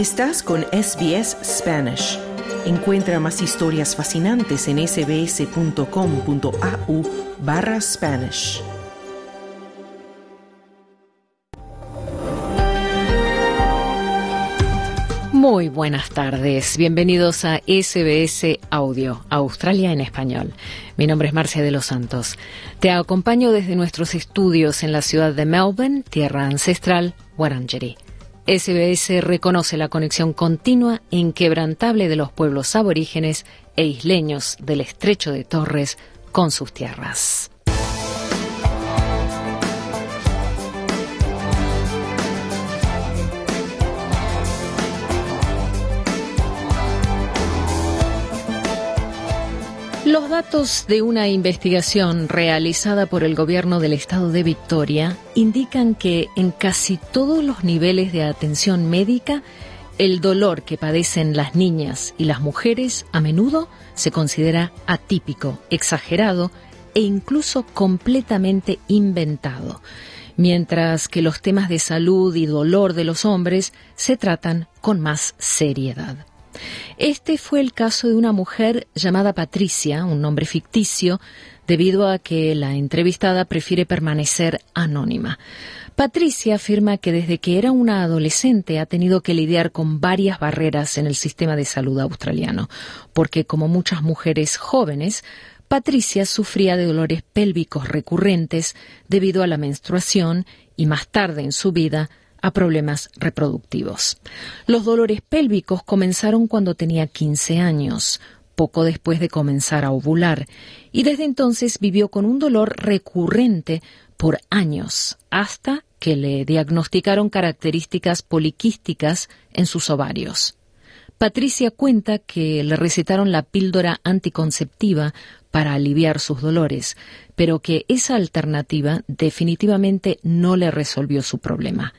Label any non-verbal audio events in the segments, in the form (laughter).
Estás con SBS Spanish. Encuentra más historias fascinantes en sbs.com.au barra Spanish. Muy buenas tardes, bienvenidos a SBS Audio, Australia en español. Mi nombre es Marcia de los Santos. Te acompaño desde nuestros estudios en la ciudad de Melbourne, tierra ancestral, Wurundjeri. SBS reconoce la conexión continua e inquebrantable de los pueblos aborígenes e isleños del estrecho de Torres con sus tierras. Los datos de una investigación realizada por el gobierno del estado de Victoria indican que en casi todos los niveles de atención médica, el dolor que padecen las niñas y las mujeres a menudo se considera atípico, exagerado e incluso completamente inventado, mientras que los temas de salud y dolor de los hombres se tratan con más seriedad. Este fue el caso de una mujer llamada Patricia, un nombre ficticio, debido a que la entrevistada prefiere permanecer anónima. Patricia afirma que desde que era una adolescente ha tenido que lidiar con varias barreras en el sistema de salud australiano, porque como muchas mujeres jóvenes, Patricia sufría de dolores pélvicos recurrentes debido a la menstruación y más tarde en su vida a problemas reproductivos. Los dolores pélvicos comenzaron cuando tenía 15 años, poco después de comenzar a ovular, y desde entonces vivió con un dolor recurrente por años, hasta que le diagnosticaron características poliquísticas en sus ovarios. Patricia cuenta que le recetaron la píldora anticonceptiva para aliviar sus dolores, pero que esa alternativa definitivamente no le resolvió su problema.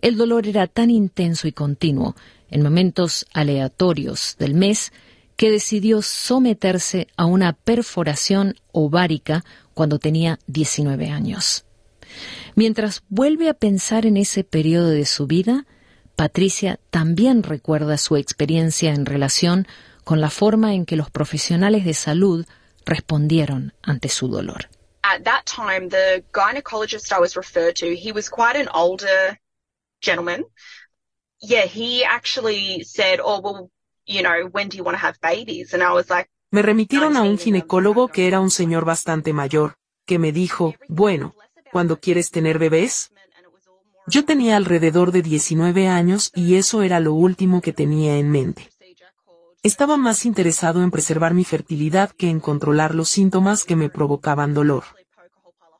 El dolor era tan intenso y continuo, en momentos aleatorios del mes, que decidió someterse a una perforación ovárica cuando tenía 19 años. Mientras vuelve a pensar en ese periodo de su vida, Patricia también recuerda su experiencia en relación con la forma en que los profesionales de salud respondieron ante su dolor. At that time, the gynecologist I was referred to, he was quite an older gentleman. Yeah, he actually said, "Oh, well, you know, when do you want to have babies?" And I was like, Me remitieron a un ginecólogo que era un señor bastante mayor, que me dijo, bueno, ¿cuándo quieres tener bebés? Yo tenía alrededor de 19 años y eso era lo último que tenía en mente. Estaba más interesado en preservar mi fertilidad que en controlar los síntomas que me provocaban dolor.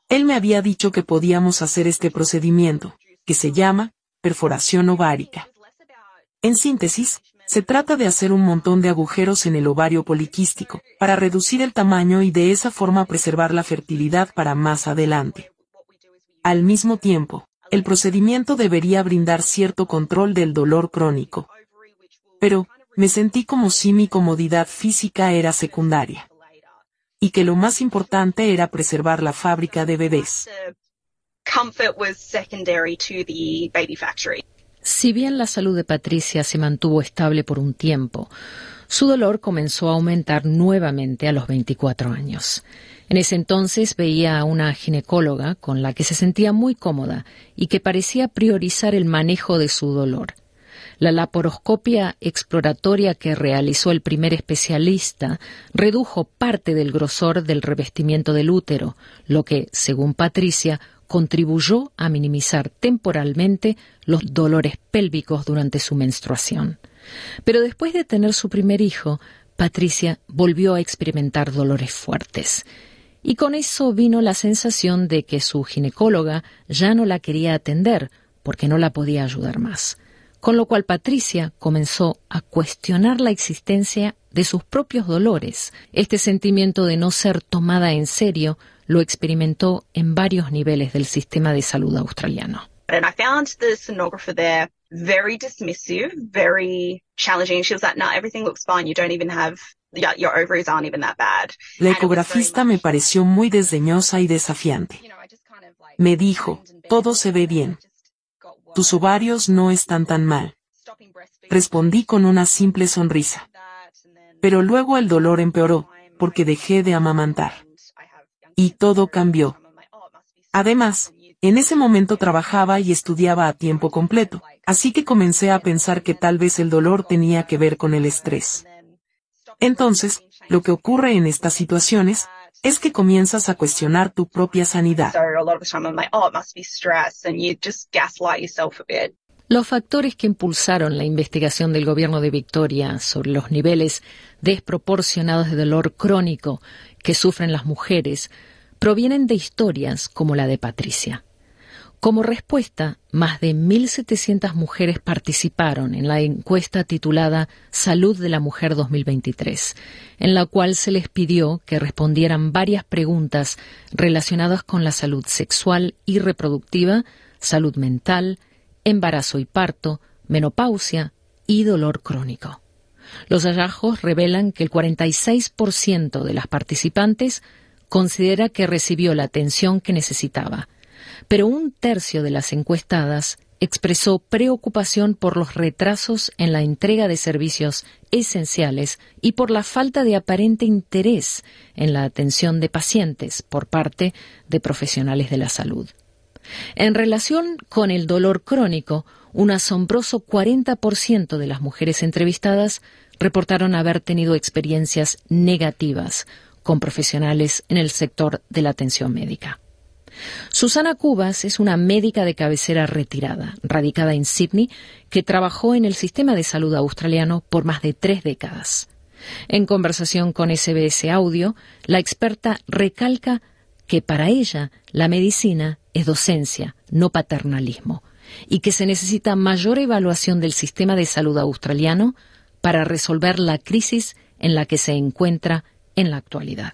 Él me había dicho que podíamos hacer este procedimiento, que se llama perforación ovárica. En síntesis, se trata de hacer un montón de agujeros en el ovario poliquístico, para reducir el tamaño y de esa forma preservar la fertilidad para más adelante. Al mismo tiempo, el procedimiento debería brindar cierto control del dolor crónico. Pero, me sentí como si mi comodidad física era secundaria. Y que lo más importante era preservar la fábrica de bebés. Si bien la salud de Patricia se mantuvo estable por un tiempo, su dolor comenzó a aumentar nuevamente a los 24 años. En ese entonces veía a una ginecóloga con la que se sentía muy cómoda y que parecía priorizar el manejo de su dolor. La laparoscopia exploratoria que realizó el primer especialista redujo parte del grosor del revestimiento del útero, lo que, según Patricia, contribuyó a minimizar temporalmente los dolores pélvicos durante su menstruación. Pero después de tener su primer hijo, Patricia volvió a experimentar dolores fuertes. Y con eso vino la sensación de que su ginecóloga ya no la quería atender porque no la podía ayudar más. Con lo cual Patricia comenzó a cuestionar la existencia de sus propios dolores. Este sentimiento de no ser tomada en serio lo experimentó en varios niveles del sistema de salud australiano. And I found the sonographer there very dismissive, very challenging. She was like, no, everything looks fine. You don't even have, your ovaries aren't even that bad. La ecografista me pareció muy desdeñosa y desafiante. Me dijo, todo se ve bien. Tus ovarios no están tan mal. respondí con una simple sonrisa. Pero luego el dolor empeoró, porque dejé de amamantar. Y todo cambió. Además, en ese momento trabajaba y estudiaba a tiempo completo, así que comencé a pensar que tal vez el dolor tenía que ver con el estrés. Entonces, lo que ocurre en estas situaciones, es que comienzas a cuestionar tu propia sanidad. Los factores que impulsaron la investigación del gobierno de Victoria sobre los niveles desproporcionados de dolor crónico que sufren las mujeres provienen de historias como la de Patricia. Como respuesta, más de 1.700 mujeres participaron en la encuesta titulada Salud de la Mujer 2023, en la cual se les pidió que respondieran varias preguntas relacionadas con la salud sexual y reproductiva, salud mental, embarazo y parto, menopausia y dolor crónico. Los hallazgos revelan que el 46% de las participantes considera que recibió la atención que necesitaba, pero un tercio de las encuestadas expresó preocupación por los retrasos en la entrega de servicios esenciales y por la falta de aparente interés en la atención de pacientes por parte de profesionales de la salud. En relación con el dolor crónico, un asombroso 40% de las mujeres entrevistadas reportaron haber tenido experiencias negativas con profesionales en el sector de la atención médica. Susana Cubas es una médica de cabecera retirada, radicada en Sydney, que trabajó en el sistema de salud australiano por más de tres décadas. En conversación con SBS Audio, la experta recalca que para ella la medicina es docencia, no paternalismo, y que se necesita mayor evaluación del sistema de salud australiano para resolver la crisis en la que se encuentra en la actualidad.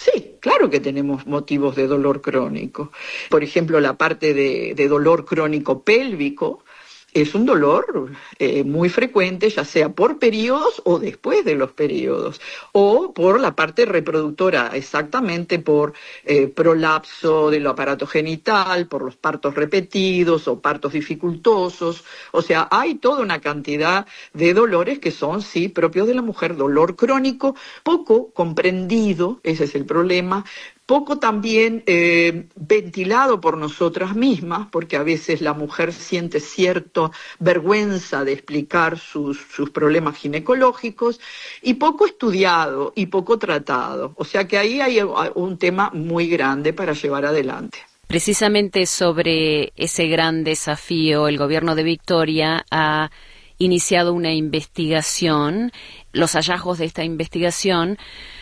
Sí, claro que tenemos motivos de dolor crónico. Por ejemplo, la parte de, de dolor crónico pélvico es un dolor eh, muy frecuente, ya sea por periodos o después de los periodos, o por la parte reproductora, exactamente por eh, prolapso del aparato genital, por los partos repetidos o partos dificultosos. O sea, hay toda una cantidad de dolores que son, sí, propios de la mujer, dolor crónico, poco comprendido, ese es el problema, poco también eh, ventilado por nosotras mismas, porque a veces la mujer siente cierta vergüenza de explicar sus, sus, problemas ginecológicos, y poco estudiado y poco tratado. O sea que ahí hay un tema muy grande para llevar adelante. Precisamente sobre ese gran desafío, el gobierno de Victoria ha iniciado una investigación. Los hallazgos de esta investigación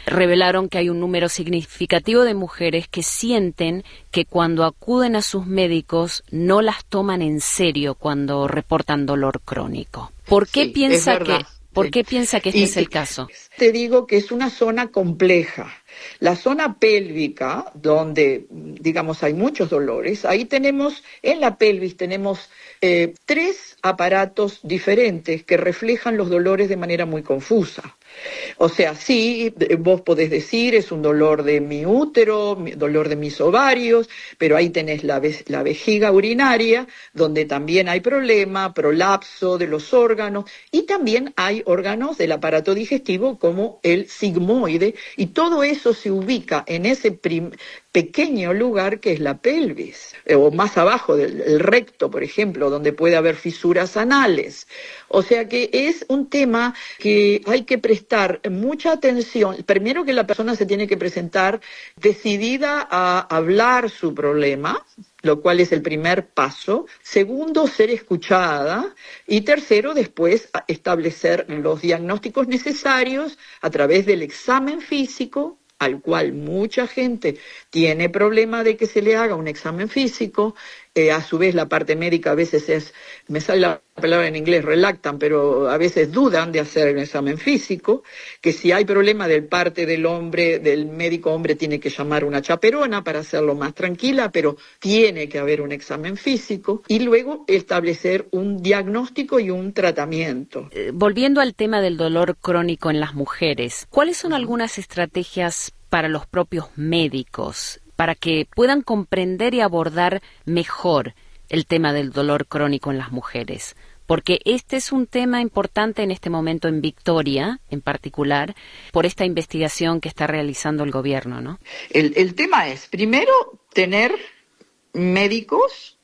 revelaron que hay un número significativo de mujeres que sienten que cuando acuden a sus médicos no las toman en serio cuando reportan dolor crónico. ¿Por qué piensa que ¿Por qué piensa que este es el caso? Te digo que es una zona compleja. La zona pélvica, donde, digamos, hay muchos dolores, ahí tenemos, en la pelvis tenemos eh, tres aparatos diferentes que reflejan los dolores de manera muy confusa. O sea, sí, vos podés decir, es un dolor de mi útero, dolor de mis ovarios, pero ahí tenés la, la vejiga urinaria, donde también hay problema, prolapso de los órganos, y también hay órganos del aparato digestivo como el sigmoide, y todo eso se ubica en ese pequeño lugar que es la pelvis, eh, o más abajo del recto, por ejemplo, donde puede haber fisuras anales. O sea que es un tema que hay que prestar mucha atención. Primero que la persona se tiene que presentar decidida a hablar su problema, lo cual es el primer paso. Segundo, ser escuchada. Y tercero, después establecer los diagnósticos necesarios a través del examen físico al cual mucha gente tiene problema de que se le haga un examen físico, eh, a su vez la parte médica a veces es, me sale la palabra en inglés, relactan, pero a veces dudan de hacer un examen físico, que si hay problema del parte del hombre, del médico hombre tiene que llamar una chaperona para hacerlo más tranquila, pero tiene que haber un examen físico. Y luego establecer un diagnóstico y un tratamiento. Eh, volviendo al tema del dolor crónico en las mujeres, ¿cuáles son algunas estrategias para los propios médicos para que puedan comprender y abordar mejor el tema del dolor crónico en las mujeres. porque este es un tema importante en este momento en Victoria, en particular, por esta investigación que está realizando el gobierno, ¿no? El, el tema es, primero, tener médicos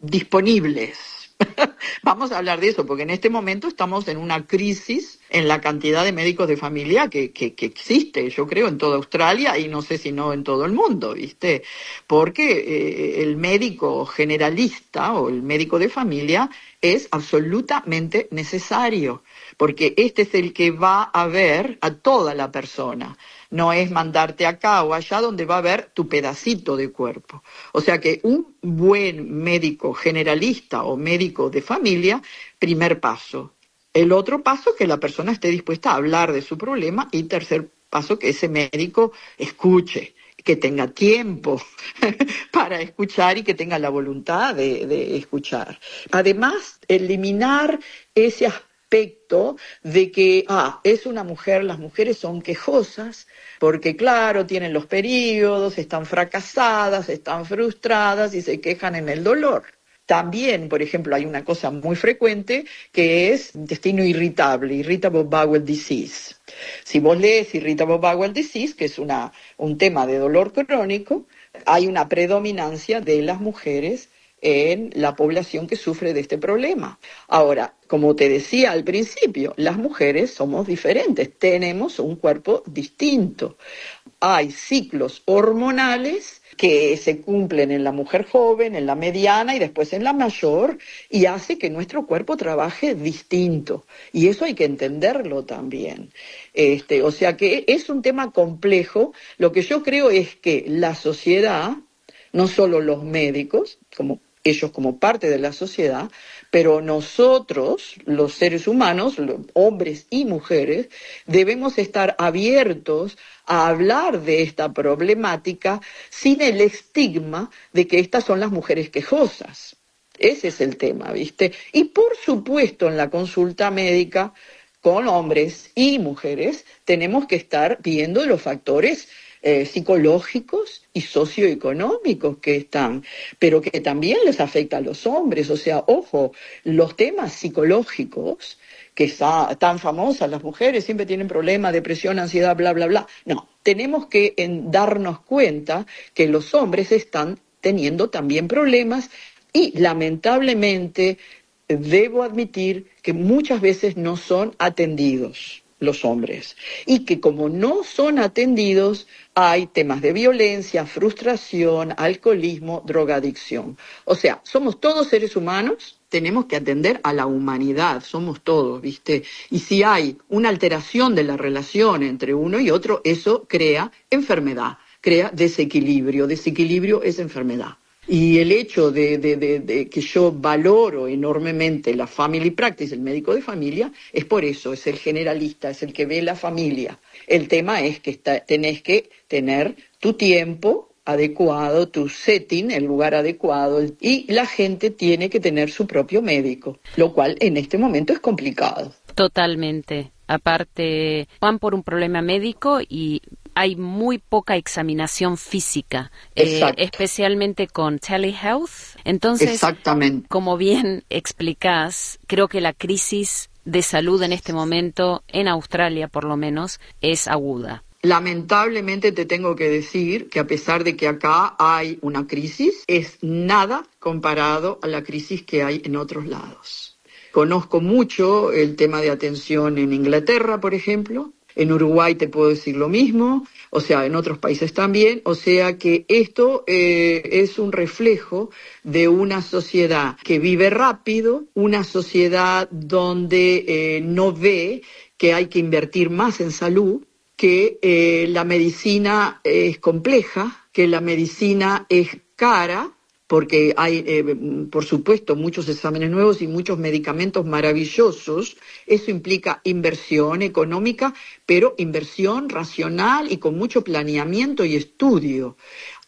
disponibles (laughs) Vamos a hablar de eso, porque en este momento estamos en una crisis en la cantidad de médicos de familia que, que, existe, yo creo, en toda Australia y no sé si no en todo el mundo, ¿viste? Porque eh, el médico generalista o el médico de familia es absolutamente necesario, porque este es el que va a ver a toda la persona no es mandarte acá o allá donde va a ver tu pedacito de cuerpo. O sea que un buen médico generalista o médico de familia, primer paso. El otro paso es que la persona esté dispuesta a hablar de su problema y tercer paso que ese médico escuche que tenga tiempo (laughs) para escuchar y que tenga la voluntad de, de escuchar. Además, eliminar ese aspecto de que, ah, es una mujer, las mujeres son quejosas, porque claro, tienen los periodos, están fracasadas, están frustradas y se quejan en el dolor. También, por ejemplo, hay una cosa muy frecuente que es intestino irritable, irritable bowel disease. Si vos lees irritable bowel disease, que es una, un tema de dolor crónico, hay una predominancia de las mujeres en la población que sufre de este problema. Ahora, como te decía al principio, las mujeres somos diferentes, tenemos un cuerpo distinto. Hay ciclos hormonales que se cumplen en la mujer joven, en la mediana y después en la mayor, y hace que nuestro cuerpo trabaje distinto. Y eso hay que entenderlo también. Este, o sea que es un tema complejo. Lo que yo creo es que la sociedad, no solo los médicos, como ellos como parte de la sociedad, pero nosotros, los seres humanos, hombres y mujeres, debemos estar abiertos a hablar de esta problemática sin el estigma de que estas son las mujeres quejosas. Ese es el tema, ¿viste? Y por supuesto en la consulta médica con hombres y mujeres tenemos que estar viendo los factores eh, psicológicos y socioeconómicos que están, pero que también les afecta a los hombres. O sea, ojo, los temas psicológicos que están tan famosas, las mujeres siempre tienen problemas, depresión, ansiedad, bla, bla, bla. No, tenemos que darnos cuenta que los hombres están teniendo también problemas y lamentablemente debo admitir que muchas veces no son atendidos los hombres y que como no son atendidos hay temas de violencia, frustración, alcoholismo, drogadicción. O sea, somos todos seres humanos, tenemos que atender a la humanidad, somos todos, ¿viste? Y si hay una alteración de la relación entre uno y otro, eso crea enfermedad, crea desequilibrio. Desequilibrio es enfermedad. Y el hecho de, que yo valoro enormemente la family practice, el médico de familia, es por eso, es el generalista, es el que ve la familia. El tema es que tenés que tener tu tiempo adecuado, tu setting, el lugar adecuado, y la gente tiene que tener su propio médico, lo cual en este momento es complicado. Totalmente. Aparte, van por un problema médico y hay muy poca examinación física, eh, especialmente con telehealth. Entonces, como bien explicás, creo que la crisis de salud en este momento, en Australia por lo menos, es aguda. Lamentablemente te tengo que decir que a pesar de que acá hay una crisis, es nada comparado a la crisis que hay en otros lados. Conozco mucho el tema de atención en Inglaterra, por ejemplo, en Uruguay te puedo decir lo mismo, o sea, en otros países también. O sea que esto eh, es un reflejo de una sociedad que vive rápido, una sociedad donde eh, no ve que hay que invertir más en salud, que eh, la medicina es compleja, que la medicina es cara porque hay, eh, por supuesto, muchos exámenes nuevos y muchos medicamentos maravillosos. Eso implica inversión económica, pero inversión racional y con mucho planeamiento y estudio.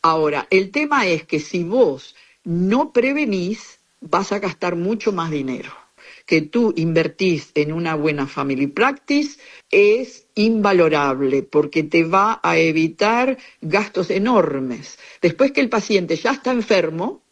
Ahora, el tema es que si vos no prevenís, vas a gastar mucho más dinero que tú invertís en una buena family practice es invalorable porque te va a evitar gastos enormes. Después que el paciente ya está enfermo,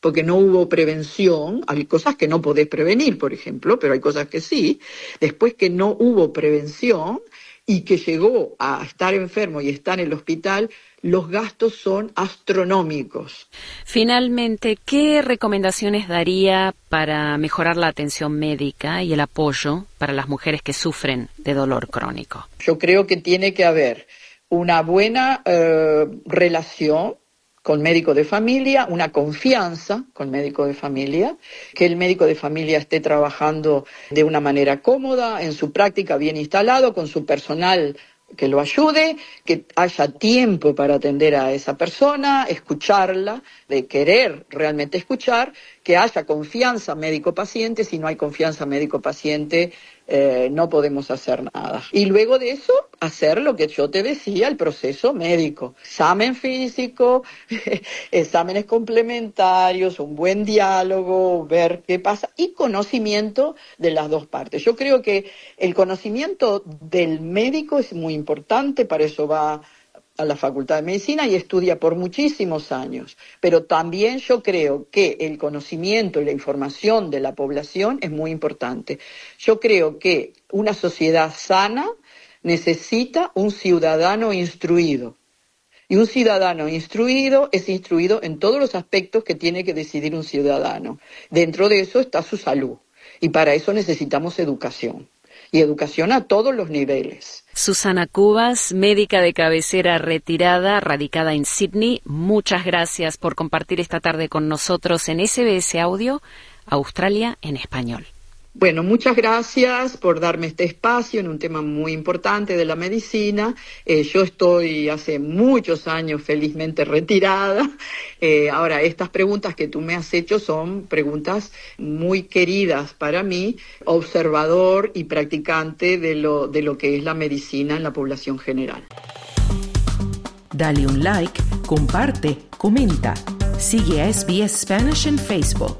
porque no hubo prevención, hay cosas que no podés prevenir, por ejemplo, pero hay cosas que sí, después que no hubo prevención y que llegó a estar enfermo y estar en el hospital, los gastos son astronómicos. Finalmente, ¿qué recomendaciones daría para mejorar la atención médica y el apoyo para las mujeres que sufren de dolor crónico? Yo creo que tiene que haber una buena eh, relación con médico de familia, una confianza con médico de familia, que el médico de familia esté trabajando de una manera cómoda, en su práctica bien instalado, con su personal que lo ayude, que haya tiempo para atender a esa persona, escucharla, de querer realmente escuchar, que haya confianza médico-paciente, si no hay confianza médico-paciente, eh, no podemos hacer nada. Y luego de eso, hacer lo que yo te decía, el proceso médico. Examen físico, (laughs) exámenes complementarios, un buen diálogo, ver qué pasa y conocimiento de las dos partes. Yo creo que el conocimiento del médico es muy importante, para eso va a la Facultad de Medicina y estudia por muchísimos años. Pero también yo creo que el conocimiento y la información de la población es muy importante. Yo creo que una sociedad sana necesita un ciudadano instruido. Y un ciudadano instruido es instruido en todos los aspectos que tiene que decidir un ciudadano. Dentro de eso está su salud. Y para eso necesitamos educación. Y educación a todos los niveles. Susana Cubas, médica de cabecera retirada, radicada en Sydney, muchas gracias por compartir esta tarde con nosotros en SBS Audio, Australia en español. Bueno, muchas gracias por darme este espacio en un tema muy importante de la medicina. Eh, yo estoy hace muchos años felizmente retirada. (laughs) Eh, ahora, estas preguntas que tú me has hecho son preguntas muy queridas para mí, observador y practicante de lo, de lo que es la medicina en la población general. Dale un like, comparte, comenta. Sigue a SBS Spanish en Facebook.